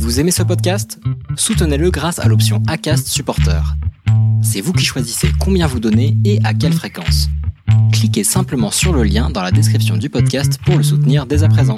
Vous aimez ce podcast? Soutenez-le grâce à l'option ACAST Supporter. C'est vous qui choisissez combien vous donnez et à quelle fréquence. Cliquez simplement sur le lien dans la description du podcast pour le soutenir dès à présent.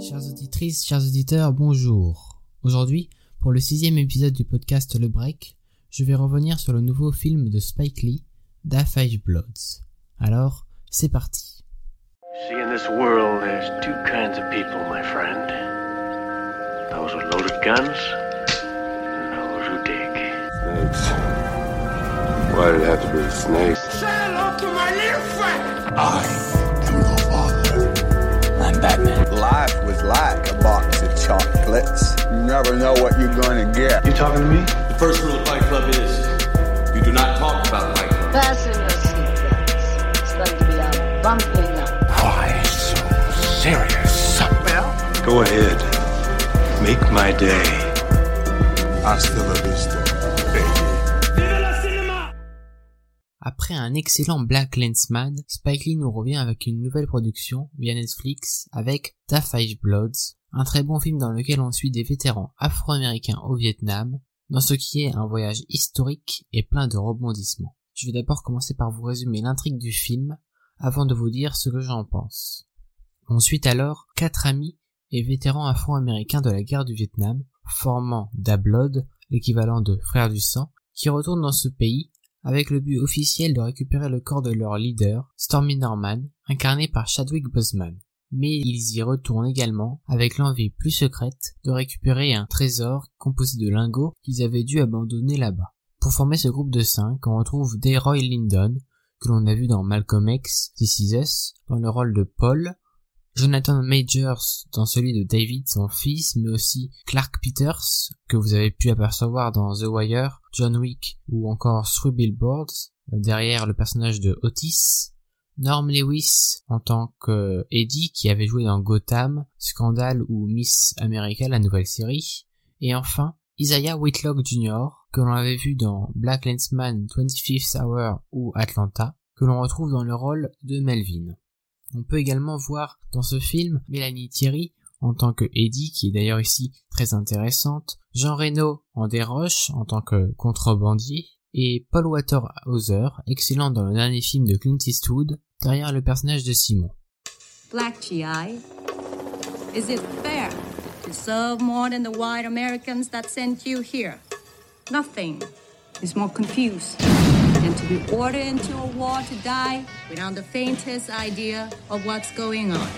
Chères auditrices, chers auditeurs, bonjour. Aujourd'hui, pour le sixième épisode du podcast Le Break, je vais revenir sur le nouveau film de Spike Lee, Da Five Bloods. Alors, c'est parti. See, in this world, there's two kinds of people, my friend. Those with loaded guns, and those who dig. Snakes. Why did it have to be snakes? I am your father. I'm Batman. Life was like a box of chocolates. You never know what you're gonna get. You talking to me? The first rule of Fight Club is you do not talk about Fight Club. Fasten your seatbelts. It's going to be a bumpy night. Why so serious? Go ahead. Make my day. Hasta la vista, baby. Après un excellent Black Lensman, Spike Lee nous revient avec une nouvelle production via Netflix avec Da Five Bloods, un très bon film dans lequel on suit des vétérans afro-américains au Vietnam, dans ce qui est un voyage historique et plein de rebondissements. Je vais d'abord commencer par vous résumer l'intrigue du film avant de vous dire ce que j'en pense. On suit alors quatre amis et vétérans afro-américains de la guerre du Vietnam, formant Da Blood, l'équivalent de frères du sang, qui retournent dans ce pays avec le but officiel de récupérer le corps de leur leader, Stormy Norman, incarné par Chadwick Boseman. Mais ils y retournent également avec l'envie plus secrète de récupérer un trésor composé de lingots qu'ils avaient dû abandonner là-bas. Pour former ce groupe de cinq, on retrouve Dayroy Lyndon, que l'on a vu dans Malcolm X, This Is Us, dans le rôle de Paul, Jonathan Majors dans celui de David, son fils, mais aussi Clark Peters, que vous avez pu apercevoir dans The Wire, John Wick ou encore Three Billboards, derrière le personnage de Otis, Norm Lewis en tant que Eddie qui avait joué dans Gotham, Scandal ou Miss America, la nouvelle série, et enfin Isaiah Whitlock Jr., que l'on avait vu dans Black Lensman 25th Hour ou Atlanta, que l'on retrouve dans le rôle de Melvin. On peut également voir dans ce film Mélanie Thierry en tant que Eddie, qui est d'ailleurs ici très intéressante, Jean Reno en Desroches en tant que contrebandier, et Paul Waterhauser, excellent dans le dernier film de Clint Eastwood, derrière le personnage de Simon. Black GI. Is it fair to serve more than the white Americans that sent you here? Nothing is more confused than to be ordered into a war to die without the faintest idea of what's going on.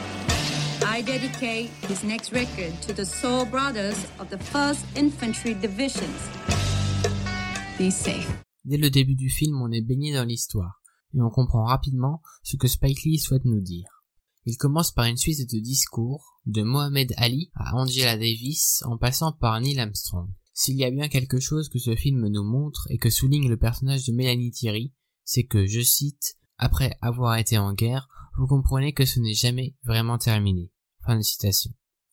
I dedicate this next record to the soul brothers of the 1st Infantry Divisions. Be safe. Dès le début du film, on est baigné dans l'histoire, et on comprend rapidement ce que Spike Lee souhaite nous dire. Il commence par une suite de discours, de Mohamed Ali à Angela Davis, en passant par Neil Armstrong. S'il y a bien quelque chose que ce film nous montre et que souligne le personnage de Mélanie Thierry, c'est que, je cite, après avoir été en guerre, vous comprenez que ce n'est jamais vraiment terminé. Fin de citation.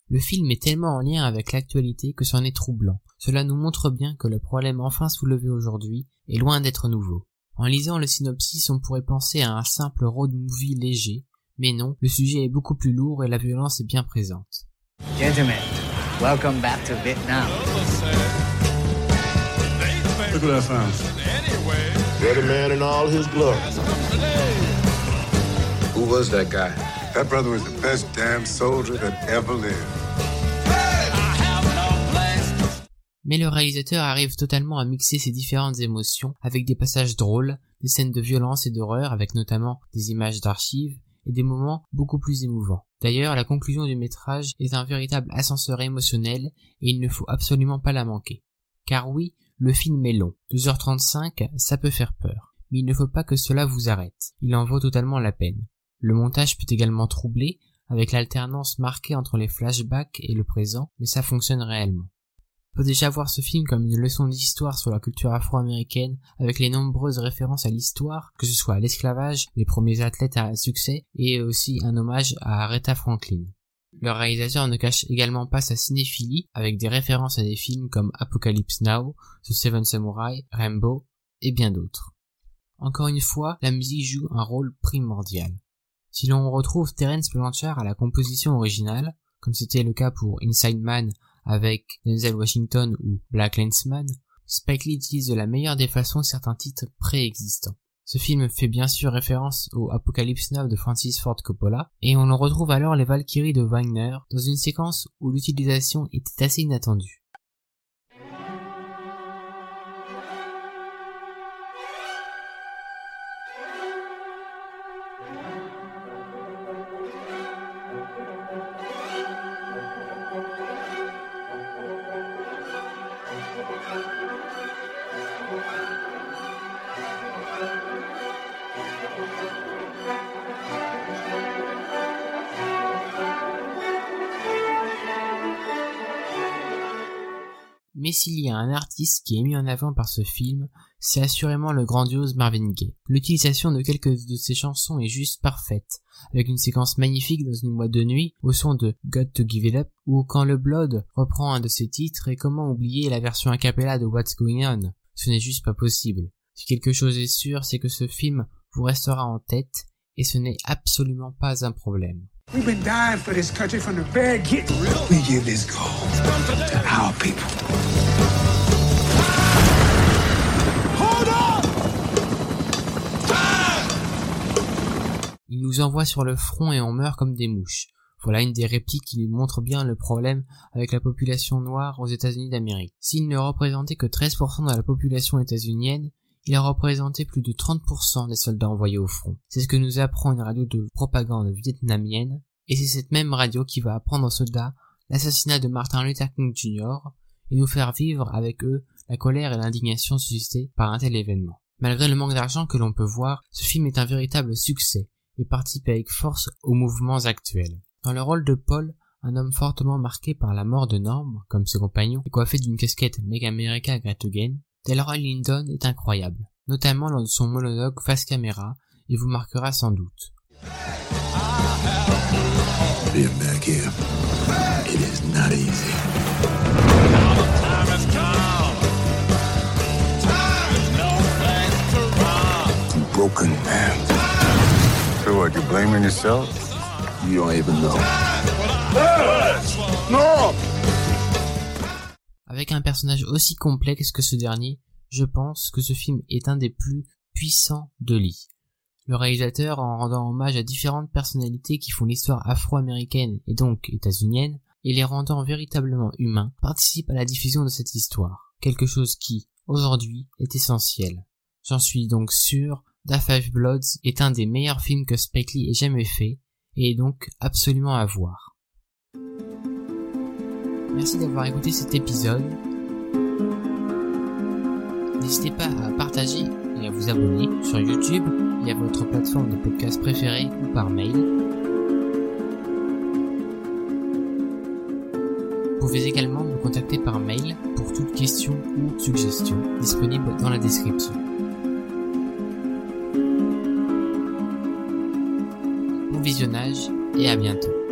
Le film est tellement en lien avec l'actualité que c'en est troublant. Cela nous montre bien que le problème enfin soulevé aujourd'hui est loin d'être nouveau. En lisant le synopsis, on pourrait penser à un simple road movie léger, mais non, le sujet est beaucoup plus lourd et la violence est bien présente. Gentlemen, welcome back to Vietnam. Look what I found. Ready man in all his glory. Who was that guy? That brother was the best damn soldier that ever lived. Mais le réalisateur arrive totalement à mixer ces différentes émotions avec des passages drôles, des scènes de violence et d'horreur avec notamment des images d'archives et des moments beaucoup plus émouvants. D'ailleurs, la conclusion du métrage est un véritable ascenseur émotionnel et il ne faut absolument pas la manquer. Car oui, le film est long. 2h35, ça peut faire peur. Mais il ne faut pas que cela vous arrête. Il en vaut totalement la peine. Le montage peut également troubler, avec l'alternance marquée entre les flashbacks et le présent, mais ça fonctionne réellement. Peut déjà voir ce film comme une leçon d'histoire sur la culture afro-américaine, avec les nombreuses références à l'histoire, que ce soit à l'esclavage, les premiers athlètes à succès, et aussi un hommage à Aretha Franklin. Le réalisateur ne cache également pas sa cinéphilie, avec des références à des films comme Apocalypse Now, The Seven Samurai, Rambo, et bien d'autres. Encore une fois, la musique joue un rôle primordial. Si l'on retrouve Terence Blanchard à la composition originale, comme c'était le cas pour Inside Man avec Denzel Washington ou Black Lensman, Spike Lee utilise de la meilleure des façons certains titres préexistants. Ce film fait bien sûr référence au Apocalypse Now de Francis Ford Coppola, et on en retrouve alors les Valkyries de Wagner dans une séquence où l'utilisation était assez inattendue. Thank you. Mais s'il y a un artiste qui est mis en avant par ce film, c'est assurément le grandiose Marvin Gaye. L'utilisation de quelques de ses chansons est juste parfaite, avec une séquence magnifique dans une boîte de nuit au son de Got to Give It Up, ou quand le Blood reprend un de ses titres et comment oublier la version a cappella de What's Going On? Ce n'est juste pas possible. Si quelque chose est sûr, c'est que ce film vous restera en tête, et ce n'est absolument pas un problème. We've been dying for this country from the very get. We give this gold to our people. Il nous envoie sur le front et on meurt comme des mouches. Voilà une des répliques qui nous montre bien le problème avec la population noire aux États-Unis d'Amérique. S'il ne représentait que 13% de la population états-unienne, il a représenté plus de 30% des soldats envoyés au front. C'est ce que nous apprend une radio de propagande vietnamienne, et c'est cette même radio qui va apprendre aux soldats l'assassinat de Martin Luther King Jr. et nous faire vivre avec eux la colère et l'indignation suscitées par un tel événement. Malgré le manque d'argent que l'on peut voir, ce film est un véritable succès et participe avec force aux mouvements actuels. Dans le rôle de Paul, un homme fortement marqué par la mort de Norm, comme ses compagnons, et coiffé d'une casquette Make America Great Again, Delroy Lyndon est incroyable, notamment lors de son monologue face caméra, et vous marquera sans doute. Being back here, it is not easy. I'm broken, man. So what, you blaming yourself? You don't even know. Avec un personnage aussi complexe que ce dernier, je pense que ce film est un des plus puissants de Lee. Le réalisateur, en rendant hommage à différentes personnalités qui font l'histoire afro-américaine et donc états-unienne, et les rendant véritablement humains, participe à la diffusion de cette histoire. Quelque chose qui, aujourd'hui, est essentiel. J'en suis donc sûr, Da Five Bloods est un des meilleurs films que Spike Lee ait jamais fait, et est donc absolument à voir. Merci d'avoir écouté cet épisode. N'hésitez pas à partager et à vous abonner sur YouTube et à votre plateforme de podcast préférée ou par mail. Vous pouvez également me contacter par mail pour toute question ou suggestion disponible dans la description. Bon visionnage et à bientôt.